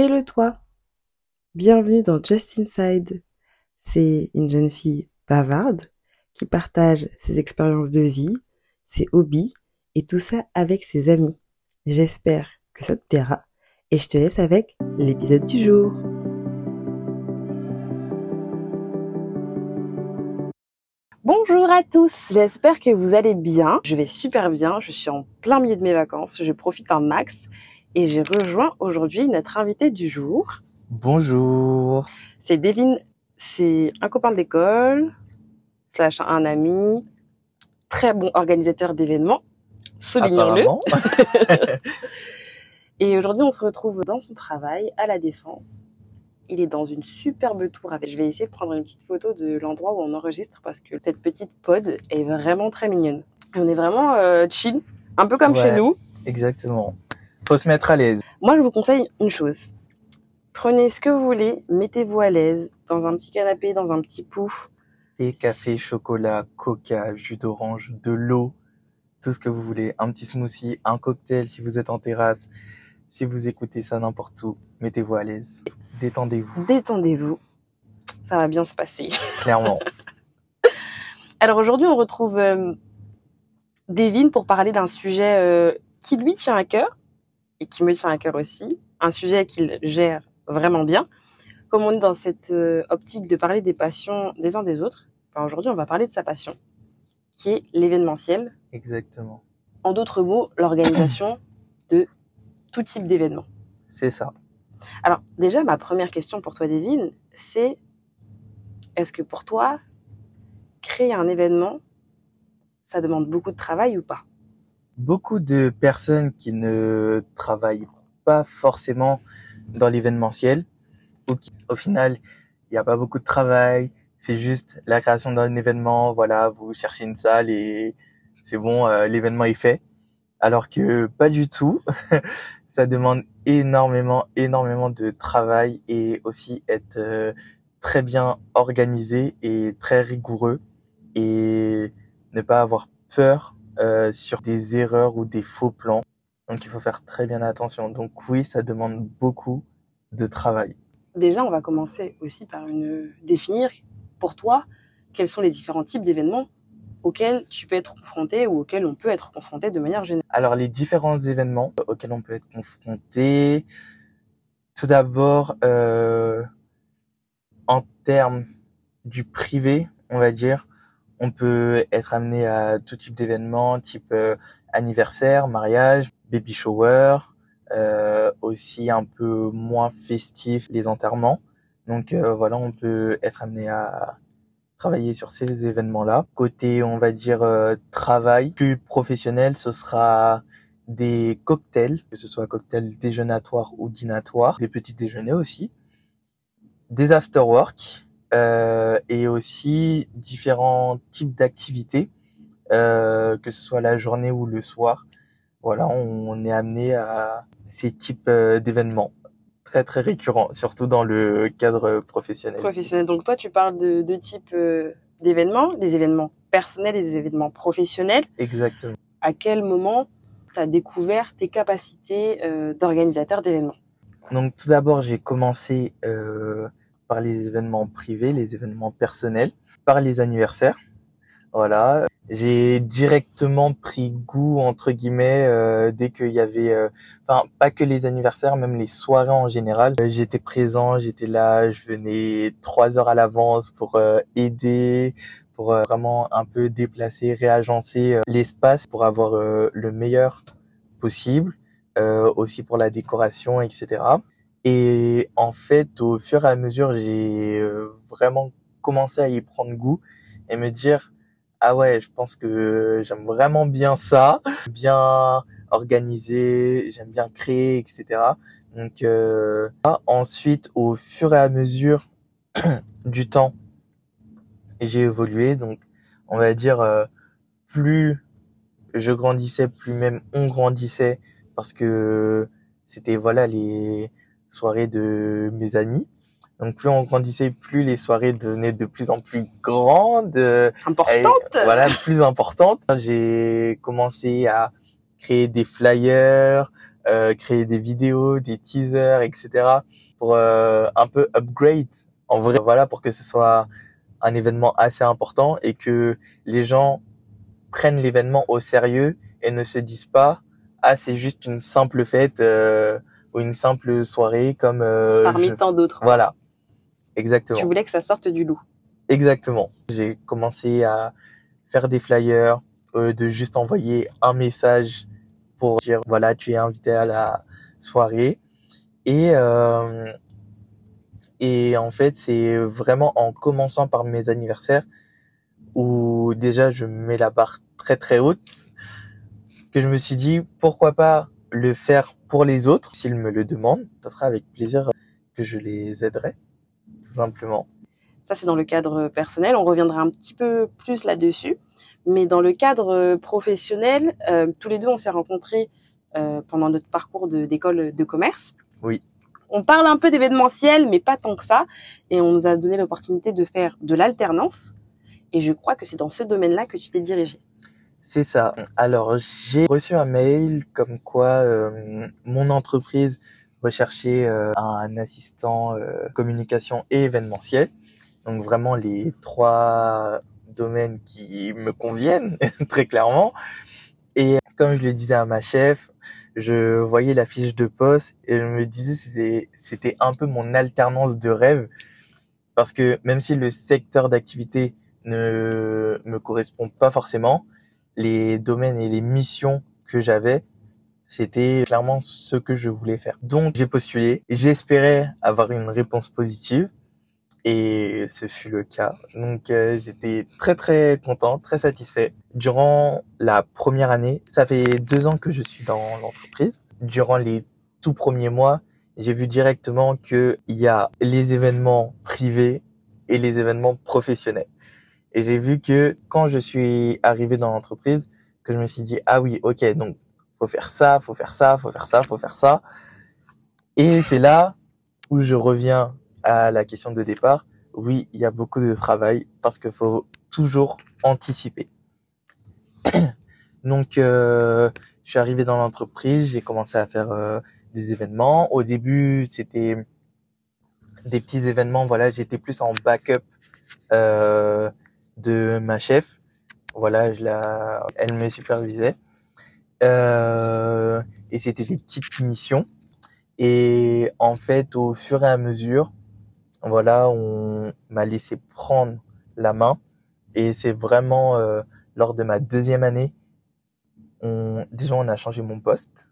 Et le toi Bienvenue dans Just Inside. C'est une jeune fille bavarde qui partage ses expériences de vie, ses hobbies et tout ça avec ses amis. J'espère que ça te plaira et je te laisse avec l'épisode du jour. Bonjour à tous, j'espère que vous allez bien. Je vais super bien, je suis en plein milieu de mes vacances, je profite un max et j'ai rejoint aujourd'hui notre invité du jour. Bonjour. C'est Devin, c'est un copain d'école, slash un ami, très bon organisateur d'événements, soulignons-le. et aujourd'hui on se retrouve dans son travail à la Défense il est dans une superbe tour. Je vais essayer de prendre une petite photo de l'endroit où on enregistre parce que cette petite pod est vraiment très mignonne. on est vraiment euh, chill, un peu comme chez nous. Exactement. Faut se mettre à l'aise. Moi, je vous conseille une chose. Prenez ce que vous voulez, mettez-vous à l'aise dans un petit canapé, dans un petit pouf. Et café, chocolat, coca, jus d'orange, de l'eau, tout ce que vous voulez. Un petit smoothie, un cocktail si vous êtes en terrasse. Si vous écoutez ça n'importe où, mettez-vous à l'aise. Détendez-vous. Détendez-vous. Ça va bien se passer. Clairement. Alors aujourd'hui, on retrouve euh, Devine pour parler d'un sujet euh, qui lui tient à cœur et qui me tient à cœur aussi. Un sujet qu'il gère vraiment bien. Comme on est dans cette euh, optique de parler des passions des uns des autres, enfin, aujourd'hui, on va parler de sa passion, qui est l'événementiel. Exactement. En d'autres mots, l'organisation de tout type d'événements. C'est ça. Alors déjà, ma première question pour toi, Devine, c'est est-ce que pour toi, créer un événement, ça demande beaucoup de travail ou pas? Beaucoup de personnes qui ne travaillent pas forcément dans l'événementiel, ou qui, au final, il n'y a pas beaucoup de travail, c'est juste la création d'un événement, voilà, vous cherchez une salle et c'est bon, euh, l'événement est fait. Alors que pas du tout. ça demande énormément, énormément de travail et aussi être euh, très bien organisé et très rigoureux et ne pas avoir peur euh, sur des erreurs ou des faux plans. Donc il faut faire très bien attention. Donc oui, ça demande beaucoup de travail. Déjà, on va commencer aussi par une définir pour toi quels sont les différents types d'événements auxquels tu peux être confronté ou auxquels on peut être confronté de manière générale Alors les différents événements auxquels on peut être confronté, tout d'abord euh, en termes du privé, on va dire, on peut être amené à tout type d'événements, type euh, anniversaire, mariage, baby shower, euh, aussi un peu moins festif les enterrements. Donc euh, voilà, on peut être amené à travailler sur ces événements-là. Côté, on va dire, euh, travail plus professionnel, ce sera des cocktails, que ce soit cocktail déjeunatoire ou dînatoire, des petits déjeuners aussi, des after-work euh, et aussi différents types d'activités, euh, que ce soit la journée ou le soir. Voilà, on est amené à ces types euh, d'événements très très récurrent, surtout dans le cadre professionnel. Professionnel. Donc toi, tu parles de deux types d'événements, des événements personnels et des événements professionnels. Exactement. À quel moment tu as découvert tes capacités euh, d'organisateur d'événements? Donc tout d'abord, j'ai commencé euh, par les événements privés, les événements personnels, par les anniversaires. Voilà, j'ai directement pris goût entre guillemets euh, dès qu'il y avait euh, enfin pas que les anniversaires même les soirées en général. Euh, j'étais présent j'étais là je venais trois heures à l'avance pour aider pour vraiment un peu déplacer réagencer l'espace pour avoir le meilleur possible aussi pour la décoration etc et en fait au fur et à mesure j'ai vraiment commencé à y prendre goût et me dire ah ouais, je pense que j'aime vraiment bien ça, bien organisé, j'aime bien créer, etc. Donc euh, ensuite, au fur et à mesure du temps, j'ai évolué. Donc on va dire euh, plus je grandissais, plus même on grandissait parce que c'était voilà les soirées de mes amis. Donc plus on grandissait, plus les soirées devenaient de plus en plus grandes, importantes. voilà, plus importantes. J'ai commencé à créer des flyers, euh, créer des vidéos, des teasers, etc. pour euh, un peu upgrade en vrai, voilà, pour que ce soit un événement assez important et que les gens prennent l'événement au sérieux et ne se disent pas ah c'est juste une simple fête euh, ou une simple soirée comme euh, Parmi je- tant d'autres. voilà exactement Tu voulais que ça sorte du loup. Exactement. J'ai commencé à faire des flyers, euh, de juste envoyer un message pour dire voilà tu es invité à la soirée et euh, et en fait c'est vraiment en commençant par mes anniversaires où déjà je mets la barre très très haute que je me suis dit pourquoi pas le faire pour les autres s'ils me le demandent ça sera avec plaisir que je les aiderai tout simplement Ça, c'est dans le cadre personnel. On reviendra un petit peu plus là-dessus. Mais dans le cadre professionnel, euh, tous les deux, on s'est rencontrés euh, pendant notre parcours de- d'école de, commerce. Oui. On parle un peu d'événementiel, mais pas tant que ça. Et on nous a donné l'opportunité de faire de l'alternance. Et je crois que c'est dans ce domaine-là que tu t'es dirigé. C'est ça. Alors, j'ai reçu un mail comme quoi euh, mon entreprise recherchait euh, un assistant euh, communication et événementiel. Donc vraiment les trois domaines qui me conviennent très clairement. Et comme je le disais à ma chef, je voyais la fiche de poste et je me disais c'était c'était un peu mon alternance de rêve parce que même si le secteur d'activité ne me correspond pas forcément, les domaines et les missions que j'avais, c'était clairement ce que je voulais faire. Donc j'ai postulé, j'espérais avoir une réponse positive et ce fut le cas. Donc euh, j'étais très très content, très satisfait. Durant la première année, ça fait deux ans que je suis dans l'entreprise. Durant les tout premiers mois, j'ai vu directement qu'il y a les événements privés et les événements professionnels. Et j'ai vu que quand je suis arrivé dans l'entreprise, que je me suis dit, ah oui, ok, donc faut faire ça, faut faire ça, faut faire ça, faut faire ça. Et c'est là où je reviens à la question de départ. Oui, il y a beaucoup de travail parce qu'il faut toujours anticiper. donc, euh, je suis arrivé dans l'entreprise, j'ai commencé à faire euh, des événements. Au début, c'était des petits événements. Voilà, j'étais plus en backup euh, de ma chef. Voilà, elle me supervisait. Euh, et c'était des petites missions. Et en fait, au fur et à mesure, voilà, on m'a laissé prendre la main. Et c'est vraiment euh, lors de ma deuxième année, on, déjà on a changé mon poste,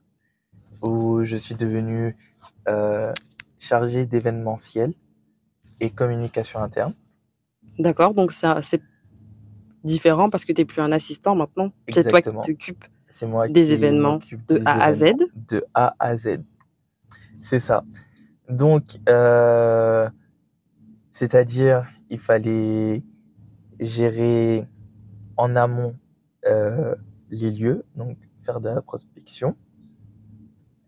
où je suis devenu euh, chargé d'événementiel et communication interne. D'accord, donc ça c'est différent parce que tu n'es plus un assistant maintenant. C'est toi qui t'occupes Des événements de des A à Z. De A à Z. C'est ça. Donc, euh, c'est-à-dire, il fallait gérer en amont euh, les lieux, donc faire de la prospection,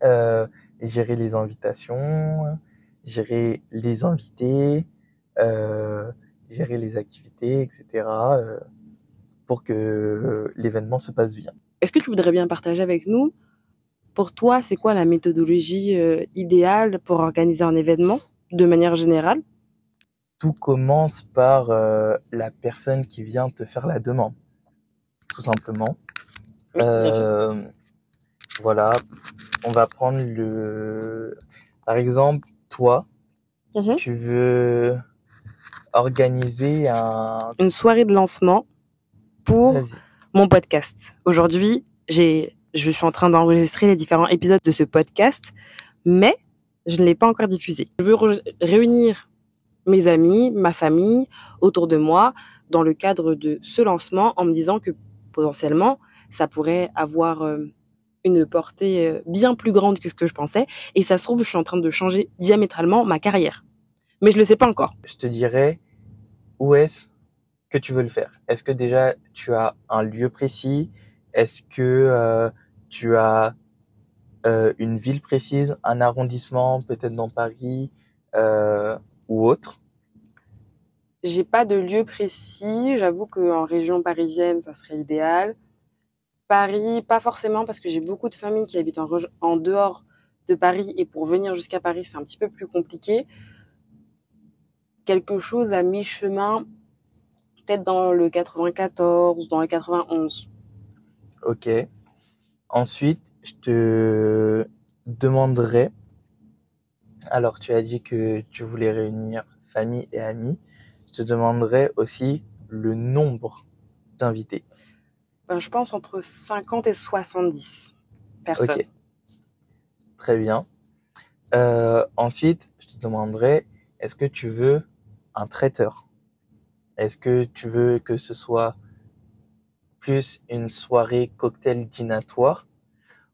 euh, gérer les invitations, gérer les invités, gérer les activités, etc. euh, pour que l'événement se passe bien. Est-ce que tu voudrais bien partager avec nous, pour toi, c'est quoi la méthodologie euh, idéale pour organiser un événement de manière générale? Tout commence par euh, la personne qui vient te faire la demande, tout simplement. Oui. Euh, voilà, on va prendre le, par exemple, toi, Mhm. tu veux organiser un, Une soirée de lancement pour mon podcast. Aujourd'hui, j'ai, je suis en train d'enregistrer les différents épisodes de ce podcast, mais je ne l'ai pas encore diffusé. Je veux réunir mes amis, ma famille autour de moi dans le cadre de ce lancement en me disant que potentiellement ça pourrait avoir euh, une portée euh, bien plus grande que ce que je pensais et ça se trouve je suis en train de changer diamétralement ma carrière. Mais je le sais pas encore. je te dirais où est-ce que tu veux le faire. Est-ce que déjà tu as un lieu précis? Est-ce que euh, tu as euh, une ville précise, un arrondissement, peut-être dans Paris euh, ou autre? J'ai pas de lieu précis. J'avoue qu'en région parisienne, ça serait idéal. Paris, pas forcément parce que j'ai beaucoup de familles qui habitent en, en dehors de Paris et pour venir jusqu'à Paris, c'est un petit peu plus compliqué. Quelque chose à mi-chemin, peut-être dans le 94, dans le 91. Ok. Ensuite, je te demanderai, alors tu as dit que tu voulais réunir famille et amis, je te demanderai aussi le nombre d'invités. Ben, je pense entre 50 et 70 personnes. Ok. Très bien. Euh, ensuite, je te demanderai, est-ce que tu veux un traiteur? Est-ce que tu veux que ce soit plus une soirée cocktail dînatoire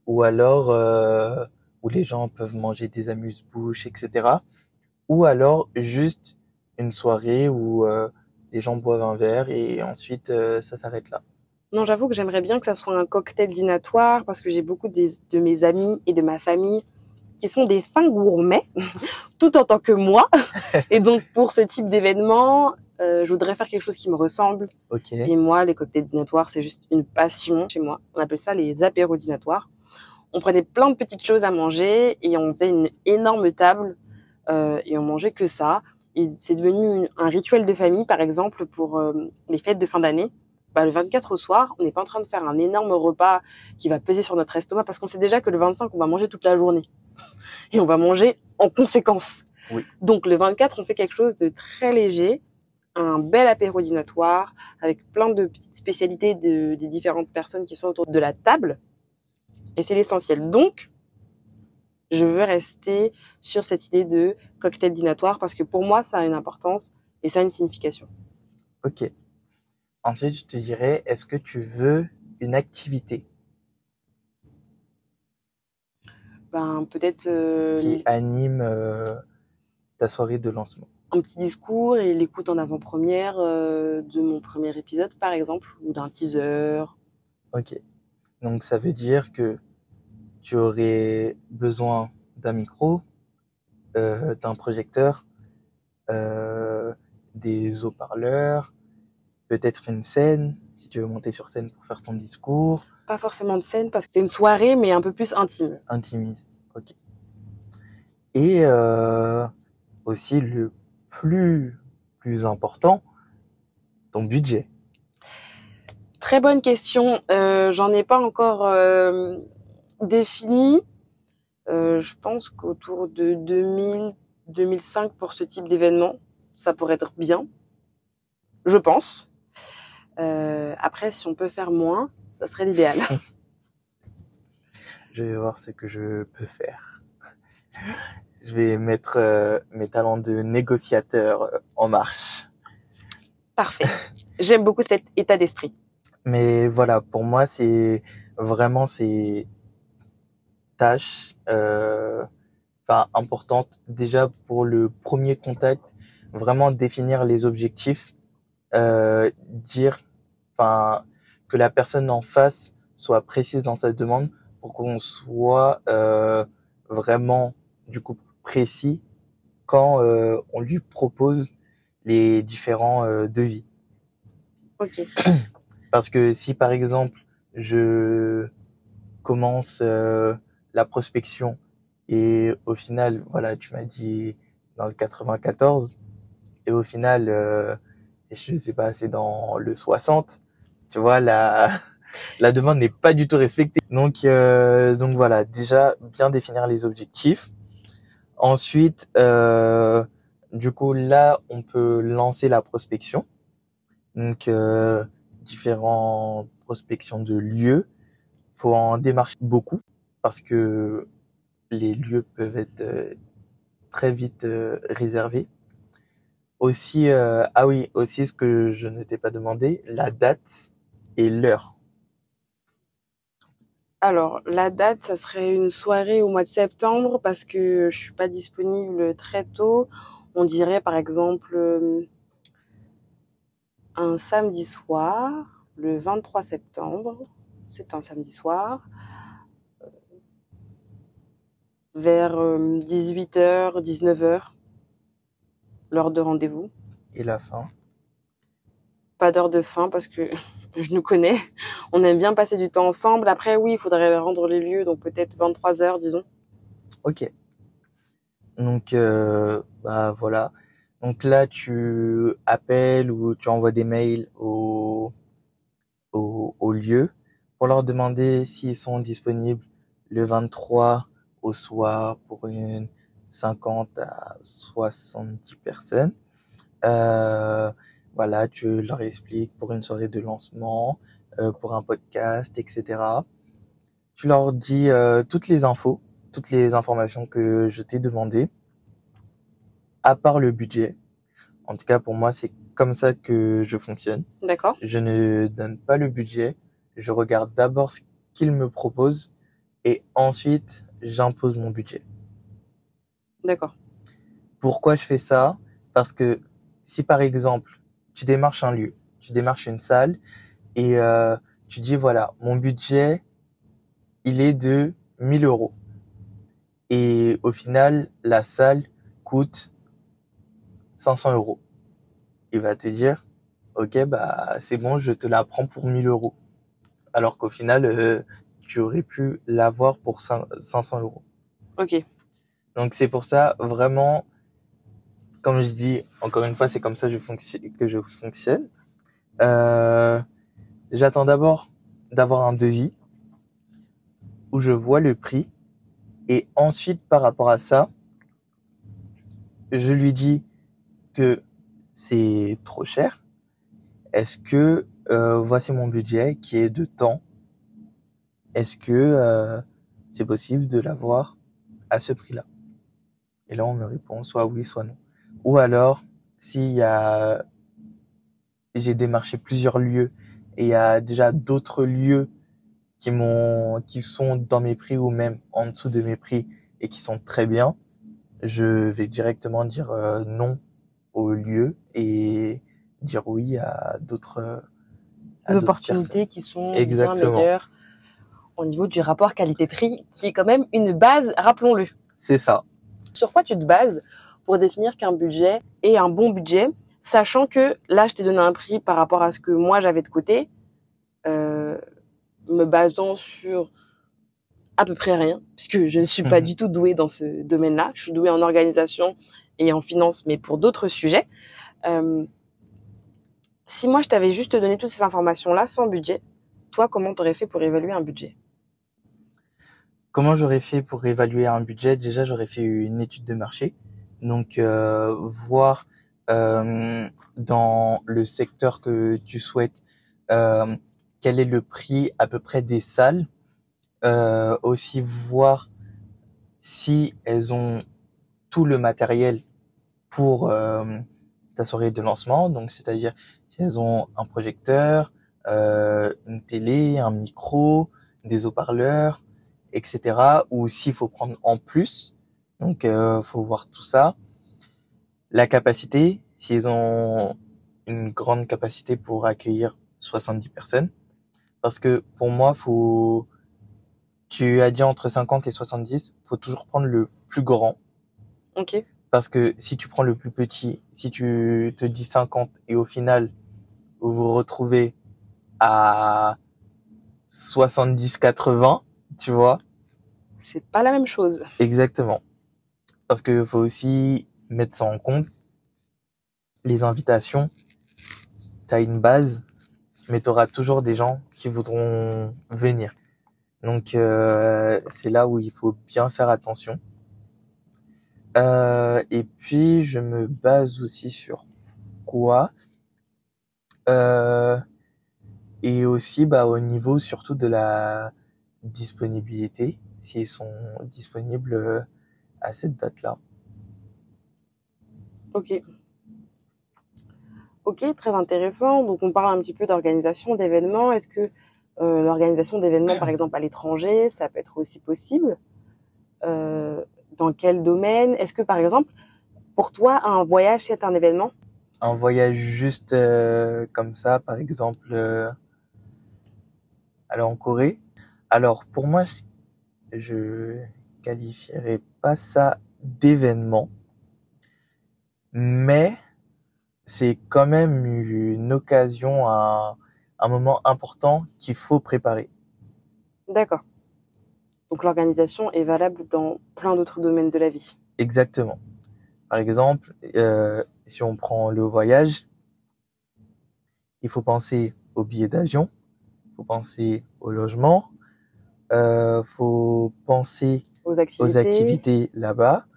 ou alors euh, où les gens peuvent manger des amuse-bouches, etc. Ou alors juste une soirée où euh, les gens boivent un verre et ensuite ça s'arrête là? Non, j'avoue que j'aimerais bien que ça soit un cocktail dînatoire parce que j'ai beaucoup de mes amis et de ma famille qui sont des fins gourmets, tout en tant que moi. et donc, pour ce type d'événement, euh, je voudrais faire quelque chose qui me ressemble. Et moi, les cocktails dînatoires, c'est juste une passion chez moi. On appelle ça les apéros dînatoires. On prenait plein de petites choses à manger et on faisait une énorme table euh, et on mangeait que ça. Et c'est devenu un rituel de famille, par exemple, pour euh, les fêtes de fin d'année bah, le 24 au soir, on n'est pas en train de faire un énorme repas qui va peser sur notre estomac parce qu'on sait déjà que le 25, on va manger toute la journée. Et on va manger en conséquence. Donc le 24, on fait quelque chose de très léger, un bel apéro dînatoire avec plein de petites spécialités de, des différentes personnes qui sont autour de la table. Et c'est l'essentiel. Donc, je veux rester sur cette idée de cocktail dînatoire parce que pour moi, ça a une importance et ça a une signification. Ok. Ensuite, je te dirais, est-ce que tu veux une activité? Ben, peut-être euh, qui anime euh, ta soirée de lancement. Un petit discours et l'écoute en avant-première euh, de mon premier épisode, par exemple, ou d'un teaser. Ok. Donc ça veut dire que tu aurais besoin d'un micro, d'un projecteur, des haut-parleurs, peut-être une scène, si tu veux monter sur scène pour faire ton discours. Pas forcément de scène, parce que c'est une soirée, mais un peu plus intime. Intimise, ok. Et euh, aussi le plus, plus important, ton budget. Très bonne question. Euh, J'en ai pas encore euh, défini. Euh, je pense qu'autour de 2000, 2005 pour ce type d'événement, ça pourrait être bien. Je pense. Après, si on peut faire moins, ça serait l'idéal. je vais voir ce que je peux faire. Je vais mettre euh, mes talents de négociateur euh, en marche. Parfait. J'aime beaucoup cet état d'esprit. Mais voilà, pour moi, c'est vraiment ces tâches euh, enfin, importantes. Déjà, pour le premier contact, vraiment définir les objectifs, euh, dire enfin que la personne en face soit précise dans sa demande pour qu'on soit euh, vraiment du coup précis quand euh, on lui propose les différents euh, devis. Ok. Parce que si par exemple je commence euh, la prospection et au final voilà tu m'as dit dans le 94 et au final je sais pas c'est dans le 60 tu vois, la, la demande n'est pas du tout respectée. Donc, donc voilà, déjà bien définir les objectifs. Ensuite, euh, du coup, là, on peut lancer la prospection. Donc, euh, différentes prospections de lieux. Faut en démarcher beaucoup parce que les lieux peuvent être euh, très vite euh, réservés. Aussi, ah oui, aussi ce que je ne t'ai pas demandé, la date et l'heure Alors, la date, ça serait une soirée au mois de septembre parce que je suis pas disponible très tôt. On dirait par exemple euh, un samedi soir, le 23 septembre. C'est un samedi soir. Euh, vers 18h, euh, 19h, l'heure de rendez-vous. Et la fin? Pas d'heure de fin parce que je nous connais. On aime bien passer du temps ensemble. Après, oui, il faudrait rendre les lieux, donc peut-être 23 heures, disons. Ok. Donc, euh, bah voilà. Donc là, tu appelles ou tu envoies des mails au, au, lieu pour leur demander s'ils sont disponibles le 23 au soir pour une 50 à 70 personnes. Euh, voilà, tu leur expliques pour une soirée de lancement, euh, pour un podcast, etc. Tu leur dis euh, toutes les infos, toutes les informations que je t'ai demandées, à part le budget. En tout cas, pour moi, c'est comme ça que je fonctionne. D'accord. Je ne donne pas le budget. Je regarde d'abord ce qu'ils me proposent et ensuite j'impose mon budget. D'accord. Pourquoi je fais ça? Parce que si par exemple tu démarches un lieu, tu démarches une salle et euh, tu dis voilà mon budget il est de 1000 euros et au final la salle coûte 500 euros. Il va te dire ok bah c'est bon je te la prends pour 1000 euros alors qu'au final euh, tu aurais pu l'avoir pour 500 euros. Ok. Donc c'est pour ça vraiment, comme je dis encore une fois, c'est comme ça que je fonctionne. Euh, J'attends d'abord d'avoir un devis où je vois le prix et ensuite par rapport à ça, je lui dis que c'est trop cher. Est-ce que euh, voici mon budget qui est de temps Est-ce que euh, c'est possible de l'avoir à ce prix-là? Et là, on me répond soit oui, soit non. Ou alors, s'il y a, j'ai démarché plusieurs lieux et il y a déjà d'autres lieux qui m'ont, qui sont dans mes prix ou même en dessous de mes prix et qui sont très bien, je vais directement dire euh, non au lieu et dire oui à d'autres opportunités qui sont Exactement. bien meilleures au niveau du rapport qualité-prix, qui est quand même une base, rappelons-le. C'est ça. Sur quoi tu te bases pour définir qu'un budget est un bon budget, sachant que là, je t'ai donné un prix par rapport à ce que moi j'avais de côté, euh, me basant sur à peu près rien, puisque je ne suis pas Mhm. du tout douée dans ce domaine-là. Je suis douée en organisation et en finance, mais pour d'autres sujets. Euh, si moi je t'avais juste donné toutes ces informations-là sans budget, toi, comment t'aurais fait pour évaluer un budget? Comment j'aurais fait pour évaluer un budget? Déjà, j'aurais fait une étude de marché. Donc, euh, voir euh, dans le secteur que tu souhaites euh, quel est le prix à peu près des salles. Aussi voir si elles ont tout le matériel pour ta soirée de lancement. Donc, c'est-à-dire si elles ont un projecteur, euh, une télé, un micro, des haut-parleurs, etc. Ou s'il faut prendre en plus. Donc, euh, faut voir tout ça. La capacité, s'ils ont une grande capacité pour accueillir 70 personnes. Parce que pour moi, faut, tu as dit entre 50 et 70, faut toujours prendre le plus grand. Ok. Parce que si tu prends le plus petit, si tu te dis 50 et au final, vous vous retrouvez à 70, 80, tu vois, C'est pas la même chose. Exactement. Parce que faut aussi mettre ça en compte. Les invitations, tu as une base, mais tu auras toujours des gens qui voudront venir. Donc euh, c'est là où il faut bien faire attention. Euh, et puis je me base aussi sur quoi? Euh, et aussi bah, au niveau surtout de la disponibilité, s'ils sont disponibles euh, à cette date-là. Ok. Ok, très intéressant. Donc on parle un petit peu d'organisation d'événements. Est-ce que euh, l'organisation d'événements, par exemple à l'étranger, ça peut être aussi possible? Euh, Dans quel domaine? Est-ce que par exemple, pour toi, un voyage c'est un événement? Un voyage juste euh, comme ça, par exemple, aller en Corée? Alors pour moi, je qualifierais pas ça d'événement, mais c'est quand même une occasion, un, un moment important qu'il faut préparer. D'accord. Donc l'organisation est valable dans plein d'autres domaines de la vie. Exactement. Par exemple, euh, si on prend le voyage, il faut penser au billet d'avion, il faut penser au logement, euh, faut penser Aux activités, là-bas,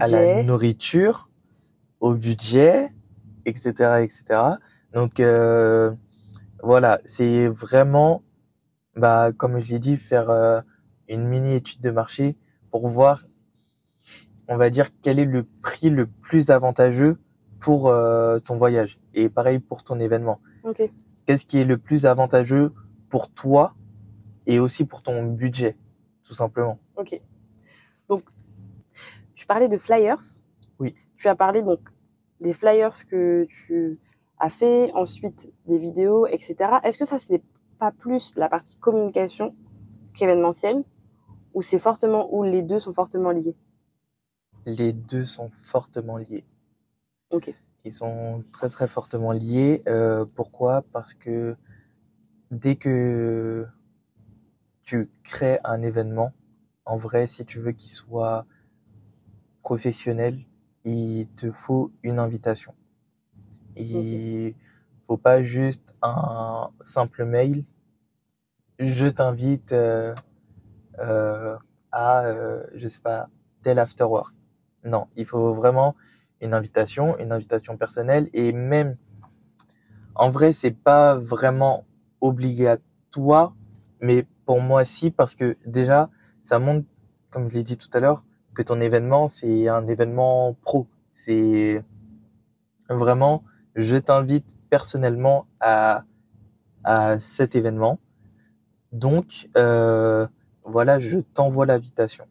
à la nourriture, au budget, etc., etc. Donc euh, voilà, c'est vraiment, bah comme je l'ai dit, faire euh, une mini étude de marché pour voir, on va dire quel est le prix le plus avantageux pour euh, ton voyage et pareil pour ton événement. Ok. Qu'est-ce qui est le plus avantageux pour toi et aussi pour ton budget, tout simplement. Ok. Donc, tu parlais de flyers. Oui. Tu as parlé donc des flyers que tu as fait, ensuite des vidéos, etc. Est-ce que ça, ce n'est pas plus la partie communication qu'événementielle, ou c'est fortement, ou les deux sont fortement liés? Les deux sont fortement liés. Ok. Ils sont très très fortement liés. Euh, pourquoi? Parce que dès que tu crées un événement, en vrai, si tu veux qu'il soit professionnel, il te faut une invitation. Il faut pas juste un simple mail. Je t'invite euh, euh, à, euh, je sais pas, tel after work. Non, il faut vraiment une invitation, une invitation personnelle et même en vrai, c'est pas vraiment obligatoire, mais pour moi si parce que déjà ça montre comme je l'ai dit tout à l'heure que ton événement c'est un événement pro. C'est vraiment je t'invite personnellement à à cet événement. Donc euh, voilà, je t'envoie l'invitation.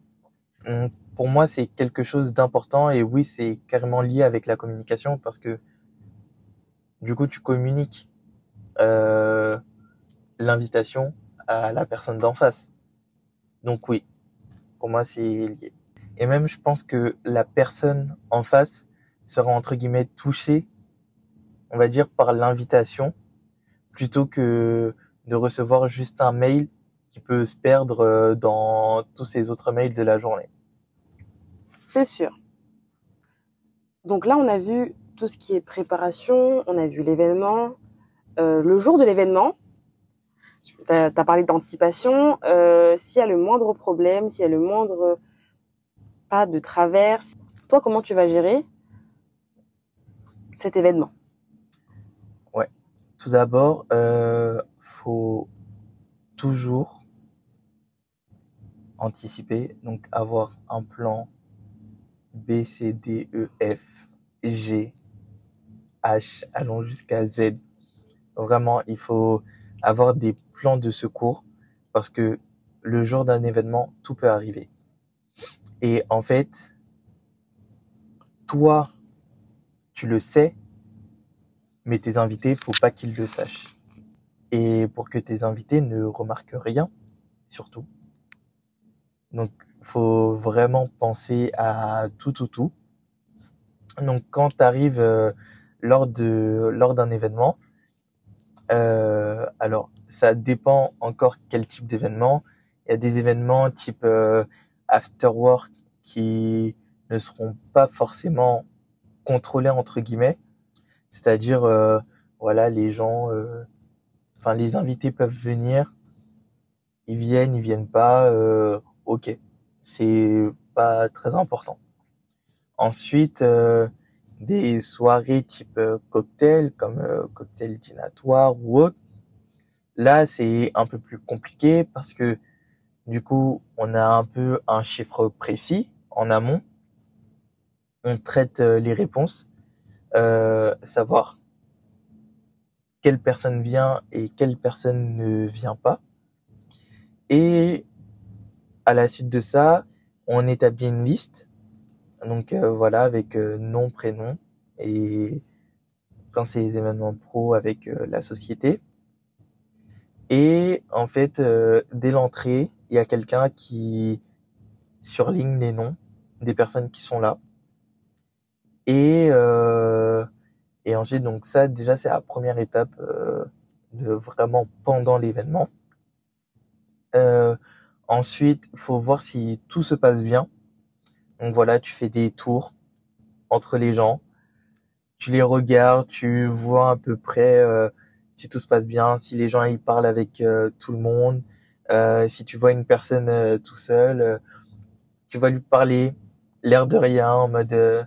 Hum, Pour moi, c'est quelque chose d'important et oui, c'est carrément lié avec la communication parce que du coup, tu communiques euh, l'invitation à la personne d'en face. Donc oui, pour moi, c'est lié. Et même, je pense que la personne en face sera entre guillemets touchée, on va dire, par l'invitation plutôt que de recevoir juste un mail qui peut se perdre euh, dans tous ces autres mails de la journée. C'est sûr. Donc là, on a vu tout ce qui est préparation, on a vu l'événement. Euh, le jour de l'événement, tu as, parlé d'anticipation. Euh, s'il y a le moindre problème, s'il y a le moindre pas de traverse, toi, comment tu vas gérer cet événement? Tout d'abord, euh, faut toujours anticiper, donc avoir un plan B, C, D, E, F, G, H, allons jusqu'à Z. Vraiment, il faut avoir des plans de secours parce que le jour d'un événement, tout peut arriver. Et en fait, toi, tu le sais, mais tes invités, faut pas qu'ils le sachent. Et pour que tes invités ne remarquent rien, surtout. Donc, faut vraiment penser à tout, tout, tout. Donc, quand tu arrives euh, lors de lors d'un événement, euh, alors ça dépend encore quel type d'événement. Il y a des événements type euh, after work qui ne seront pas forcément contrôlés entre guillemets, c'est-à-dire euh, voilà les gens, euh, enfin les invités peuvent venir, ils viennent, ils viennent pas, euh, ok, c'est pas très important. Ensuite, euh, des soirées type euh, cocktail, comme euh, cocktail dînatoire ou autre. Là, c'est un peu plus compliqué parce que du coup, on a un peu un chiffre précis en amont. On traite euh, les réponses, euh, savoir quelle personne vient et quelle personne ne vient pas. Et à la suite de ça, on établit une liste. Donc euh, voilà, avec euh, nom, prénom et quand c'est les événements pro avec euh, la société. Et en fait, dès l'entrée, il y a quelqu'un qui surligne les noms des personnes qui sont là. Et, euh, et ensuite, donc ça, déjà, c'est la première étape euh, de vraiment pendant l'événement. Euh, ensuite, faut voir si tout se passe bien. Donc voilà, tu fais des tours entre les gens, tu les regardes, tu vois à peu près euh, si tout se passe bien, si les gens ils parlent avec euh, tout le monde, euh, si tu vois une personne euh, tout seul, tu vas lui parler l'air de rien en mode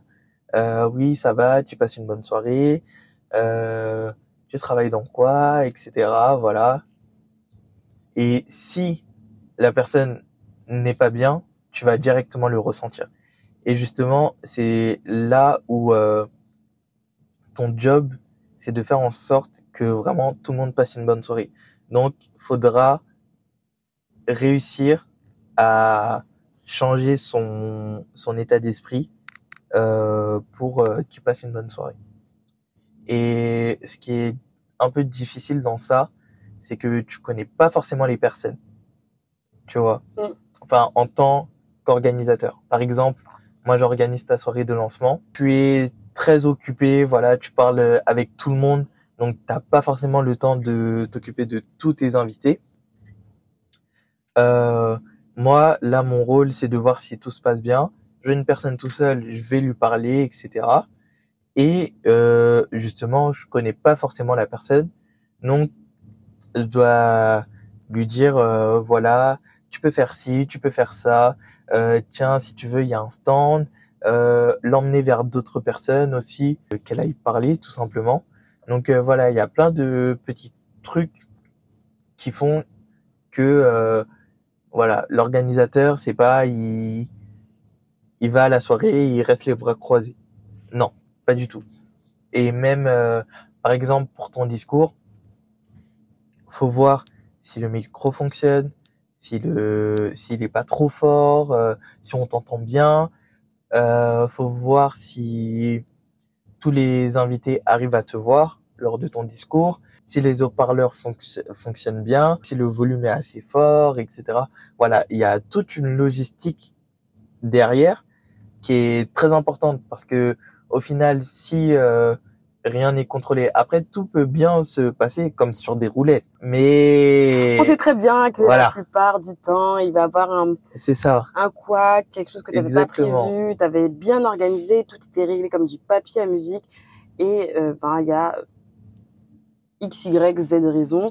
oui ça va, tu passes une bonne soirée, tu travailles dans quoi, etc. Voilà. Et si la personne n'est pas bien, tu vas directement le ressentir. Et justement, c'est là où euh, ton job, c'est de faire en sorte que vraiment tout le monde passe une bonne soirée. Donc, faudra réussir à changer son, son état d'esprit euh, pour euh, qu'il passe une bonne soirée. Et ce qui est un peu difficile dans ça, c'est que tu connais pas forcément les personnes. Tu vois? Mm. Enfin, en tant qu'organisateur. Par exemple, moi j'organise ta soirée de lancement. Tu es très occupé, voilà, tu parles avec tout le monde, donc t'as pas forcément le temps de t'occuper de tous tes invités. Euh, moi, là, mon rôle, c'est de voir si tout se passe bien. J'ai une personne tout seul, je vais lui parler, etc. Et euh, justement, je connais pas forcément la personne, donc je dois lui dire, euh, voilà, tu peux faire ci, tu peux faire ça. Euh, tiens, si tu veux, il y a un stand. Euh, l'emmener vers d'autres personnes aussi, euh, qu'elle aille parler tout simplement. Donc voilà, il y a plein de petits trucs qui font que voilà, l'organisateur, c'est pas il il va à la soirée, et il reste les bras croisés. Non, pas du tout. Et même euh, par exemple pour ton discours, faut voir si le micro fonctionne, si le s'il est pas trop fort, euh, si on t'entend bien. Euh, faut voir si tous les invités arrivent à te voir lors de ton discours, si les haut-parleurs fonc- fonctionnent bien, si le volume est assez fort, etc. Voilà, il y a toute une logistique derrière qui est très importante parce que au final, si euh, rien n'est contrôlé, après tout peut bien se passer comme sur des roulettes, mais On sait très bien que Voilà. la plupart du temps, il va y avoir un, c'est ça. un quoi, quelque chose que tu n'avais pas prévu, tu avais bien organisé, tout était réglé comme du papier à musique. Et euh, ben, il y a X, Y, Z raisons.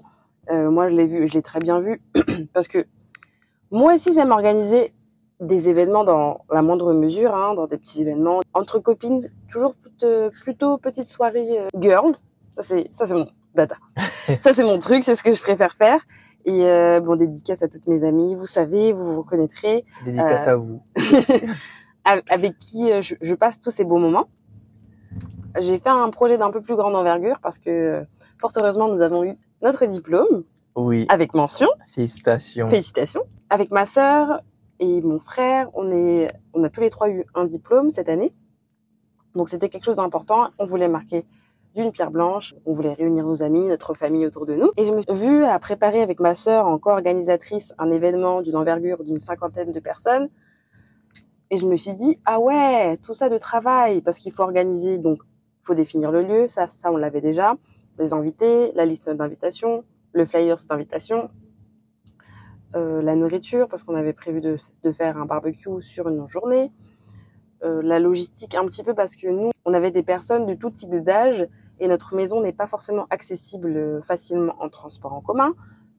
Euh, moi, je l'ai vu, je l'ai très bien vu. parce que moi aussi, j'aime organiser des événements dans la moindre mesure, hein, dans des petits événements. Entre copines, toujours plutôt, plutôt petite soirée euh, girl. Ça, c'est, ça, c'est mon data. ça, c'est mon truc, c'est ce que je préfère faire. Et euh, bon, dédicace à toutes mes amies, vous savez, vous vous reconnaîtrez, Dédicace Euh, à vous. a- avec qui euh, je, je passe tous ces beaux moments. J'ai fait un projet d'un peu plus grande envergure parce que, euh, fort heureusement, nous avons eu notre diplôme Oui, avec mention. félicitations. Félicitations. Avec ma sœur et mon frère, on est, on a tous les trois eu un diplôme cette année. Donc c'était quelque chose d'important. On voulait marquer d'une pierre blanche. On voulait réunir nos amis, notre famille autour de nous. Et je me suis vue à préparer avec ma sœur, en co-organisatrice, un événement d'une envergure d'une cinquantaine de personnes. Et je me suis dit, ah ouais, tout ça de travail, parce qu'il faut organiser, donc, il faut définir le lieu, ça, ça, on l'avait déjà, les invités, la liste d'invitations, le flyer d'invitation, euh, la nourriture, parce qu'on avait prévu de, de faire un barbecue sur une journée, la logistique un petit peu parce que nous, on avait des personnes de tout type d'âge et notre maison n'est pas forcément accessible euh, facilement en transport en commun.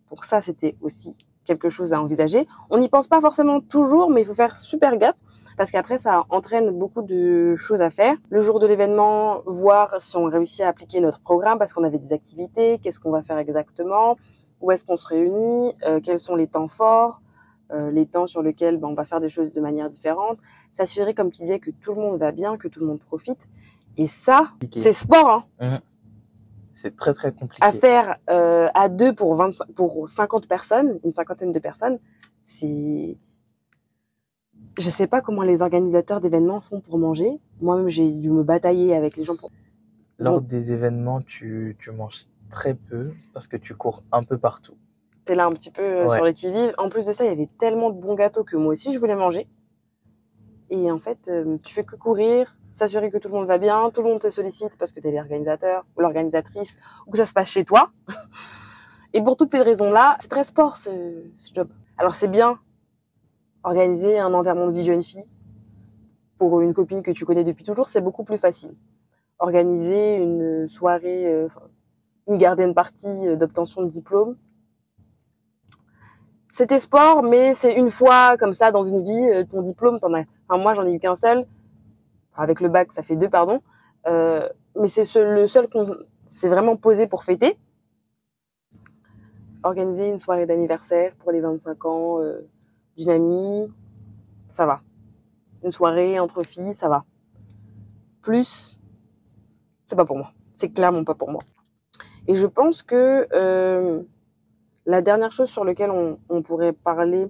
Donc ça, c'était aussi quelque chose à envisager. On n'y pense pas forcément toujours, mais il faut faire super gaffe parce qu'après, ça entraîne beaucoup de choses à faire. Le jour de l'événement, voir si on réussit à appliquer notre programme parce qu'on avait des activités, qu'est-ce qu'on va faire exactement, où est-ce qu'on se réunit, euh, quels sont les temps forts, euh, les temps sur lesquels ben, on va faire des choses de manière différente. S'assurer, comme tu disais, que tout le monde va bien, que tout le monde profite. Et ça, c'est sport, hein C'est très très compliqué. à faire euh, à deux pour 25, pour 50 personnes, une cinquantaine de personnes, c'est je sais pas comment les organisateurs d'événements font pour manger. Moi-même, j'ai dû me batailler avec les gens pour Lors des événements, tu, tu manges très peu parce que tu cours un peu partout. T'es là un petit peu euh, Ouais. sur les qui-vive. En plus de ça, il y avait tellement de bons gâteaux que moi aussi je voulais manger. Et en fait, euh, tu fais que courir, s'assurer que tout le monde va bien, tout le monde te sollicite parce que t'es l'organisateur ou l'organisatrice ou que ça se passe chez toi. Et pour toutes ces raisons-là, c'est très sport ce, ce job. Alors c'est bien organiser un enterrement de vie jeune fille pour une copine que tu connais depuis toujours, c'est beaucoup plus facile. Organiser une soirée, euh, une garden party d'obtention de diplôme, c'était sport, mais c'est une fois comme ça dans une vie. euh, Ton diplôme, t'en as. Enfin, moi, j'en ai eu qu'un seul. Avec le bac, ça fait deux, pardon. Euh, mais c'est ce- le seul qu'on s'est vraiment posé pour fêter. Organiser une soirée d'anniversaire pour les 25 ans euh, d'une amie, ça va. Une soirée entre filles, ça va. Plus, c'est pas pour moi. C'est clairement pas pour moi. Et je pense que euh, la dernière chose sur laquelle on, pourrait parler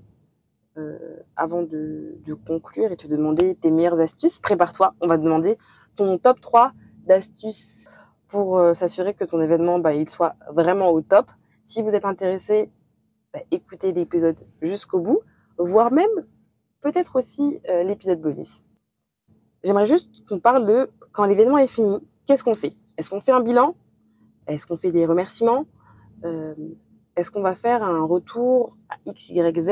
euh, avant de, conclure et te demander tes meilleures astuces, prépare-toi, on va te demander ton top 3 d'astuces pour euh, s'assurer que ton événement bah, il soit vraiment au top. Si vous êtes intéressé, bah, écoutez l'épisode jusqu'au bout, voire même peut-être aussi euh, l'épisode bonus. J'aimerais juste qu'on parle de quand l'événement est fini, qu'est-ce qu'on fait? Est-ce qu'on fait un bilan? Est-ce qu'on fait des remerciements? Est-ce qu'on va faire un retour à X, Y, Z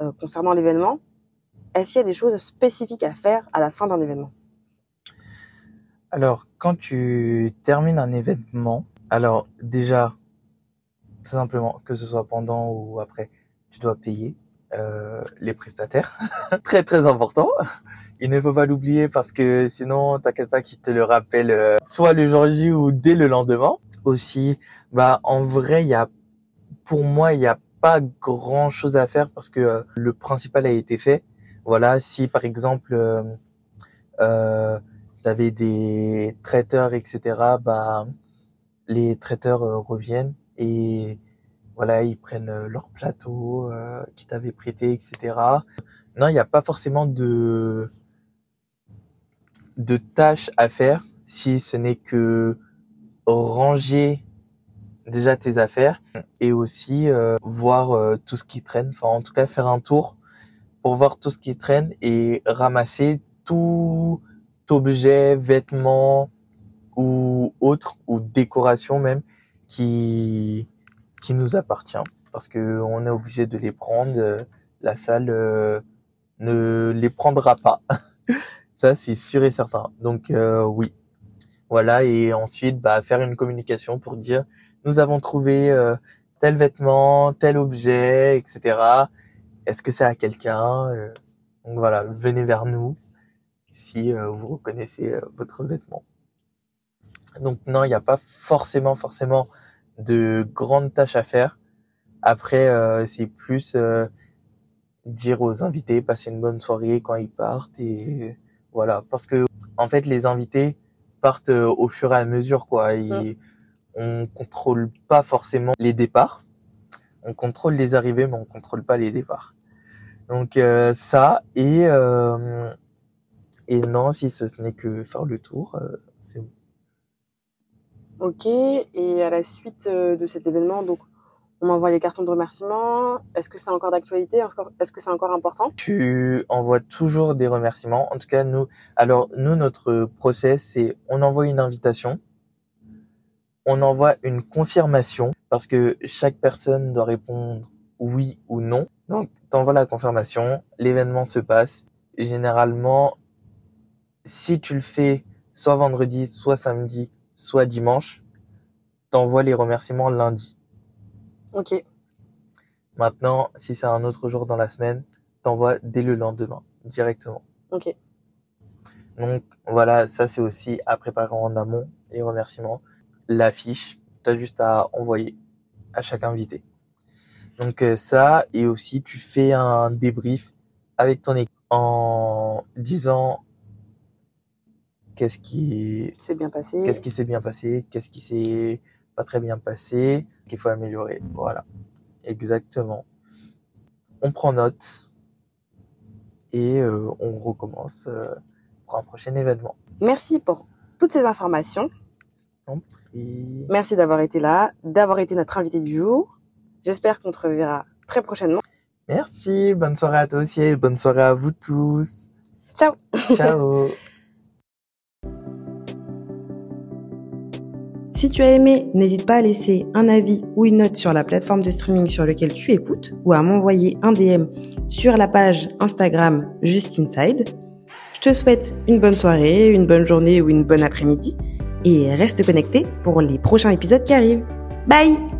euh, concernant l'événement? Est-ce qu'il y a des choses spécifiques à faire à la fin d'un événement? Alors, quand tu termines un événement, alors déjà, tout simplement, que ce soit pendant ou après, tu dois payer euh, les prestataires. très très important. Il ne faut pas l'oublier parce que sinon, t'inquiète pas qu'ils te le rappellent euh, soit le jour J ou dès le lendemain. Aussi, bah en vrai, il y a, pour moi, il n'y a pas grand chose à faire parce que euh, le principal a été fait. Voilà, si par exemple euh, euh, t'avais des traiteurs, etc., bah, les traiteurs euh, reviennent et voilà, ils prennent euh, leur plateau qu'ils t'avaient prêté, etc. Non, il n'y a pas forcément de de tâches à faire si ce n'est que ranger déjà tes affaires et aussi euh, voir euh, tout ce qui traîne. Enfin, en tout cas, faire un tour pour voir tout ce qui traîne et ramasser tout objet, vêtements ou autre ou décoration même qui qui nous appartient parce que on est obligé de les prendre. euh, La salle euh, ne les prendra pas. Ça c'est sûr et certain. Donc oui, voilà et ensuite bah faire une communication pour dire nous avons trouvé euh, tel vêtement, tel objet, etc. Est-ce que c'est à quelqu'un Euh, Donc voilà, venez vers nous si euh, vous reconnaissez euh, votre vêtement. Donc non, il n'y a pas forcément forcément de grandes tâches à faire. Après, euh, c'est plus euh, dire aux invités passer une bonne soirée quand ils partent et voilà, parce que en fait les invités partent au fur et à mesure quoi. On contrôle pas forcément les départs. On contrôle les arrivées, mais on contrôle pas les départs. Donc euh, ça et euh, et non, si ce n'est que faire le tour, euh, c'est bon. Ok, et à la suite de cet événement, donc on envoie les cartons de remerciement. Est-ce que c'est encore d'actualité Est-ce que c'est encore important? Tu envoies toujours des remerciements. En tout cas, nous, alors nous, notre process, c'est on envoie une invitation, on envoie une confirmation parce que chaque personne doit répondre oui ou non. Donc, t'envoies la confirmation, l'événement se passe. Généralement, si tu le fais soit vendredi, soit samedi, soit dimanche, t'envoies les remerciements lundi. Ok, Maintenant, si c'est un autre jour dans la semaine, t'envoies dès le lendemain, directement. ok. Donc voilà, ça c'est aussi à préparer en amont, les remerciements. L'affiche, t'as juste à envoyer à chaque invité. Donc euh, ça, et aussi tu fais un débrief avec ton équipe en disant qu'est-ce qui C'est bien passé. qu'est-ce qui s'est bien passé, qu'est-ce qui s'est pas très bien passé, qu'il faut améliorer. Voilà, exactement. On prend note et euh, on recommence euh, pour un prochain événement. Merci pour toutes ces informations. Merci d'avoir été là, d'avoir été notre invité du jour. J'espère qu'on te reverra très prochainement. Merci, bonne soirée à toi aussi et bonne soirée à vous tous. Ciao. Ciao. Si tu as aimé, n'hésite pas à laisser un avis ou une note sur la plateforme de streaming sur laquelle tu écoutes ou à m'envoyer un DM sur la page Instagram Just Inside. Je te souhaite une bonne soirée, une bonne journée ou une bonne après-midi et reste connecté pour les prochains épisodes qui arrivent. Bye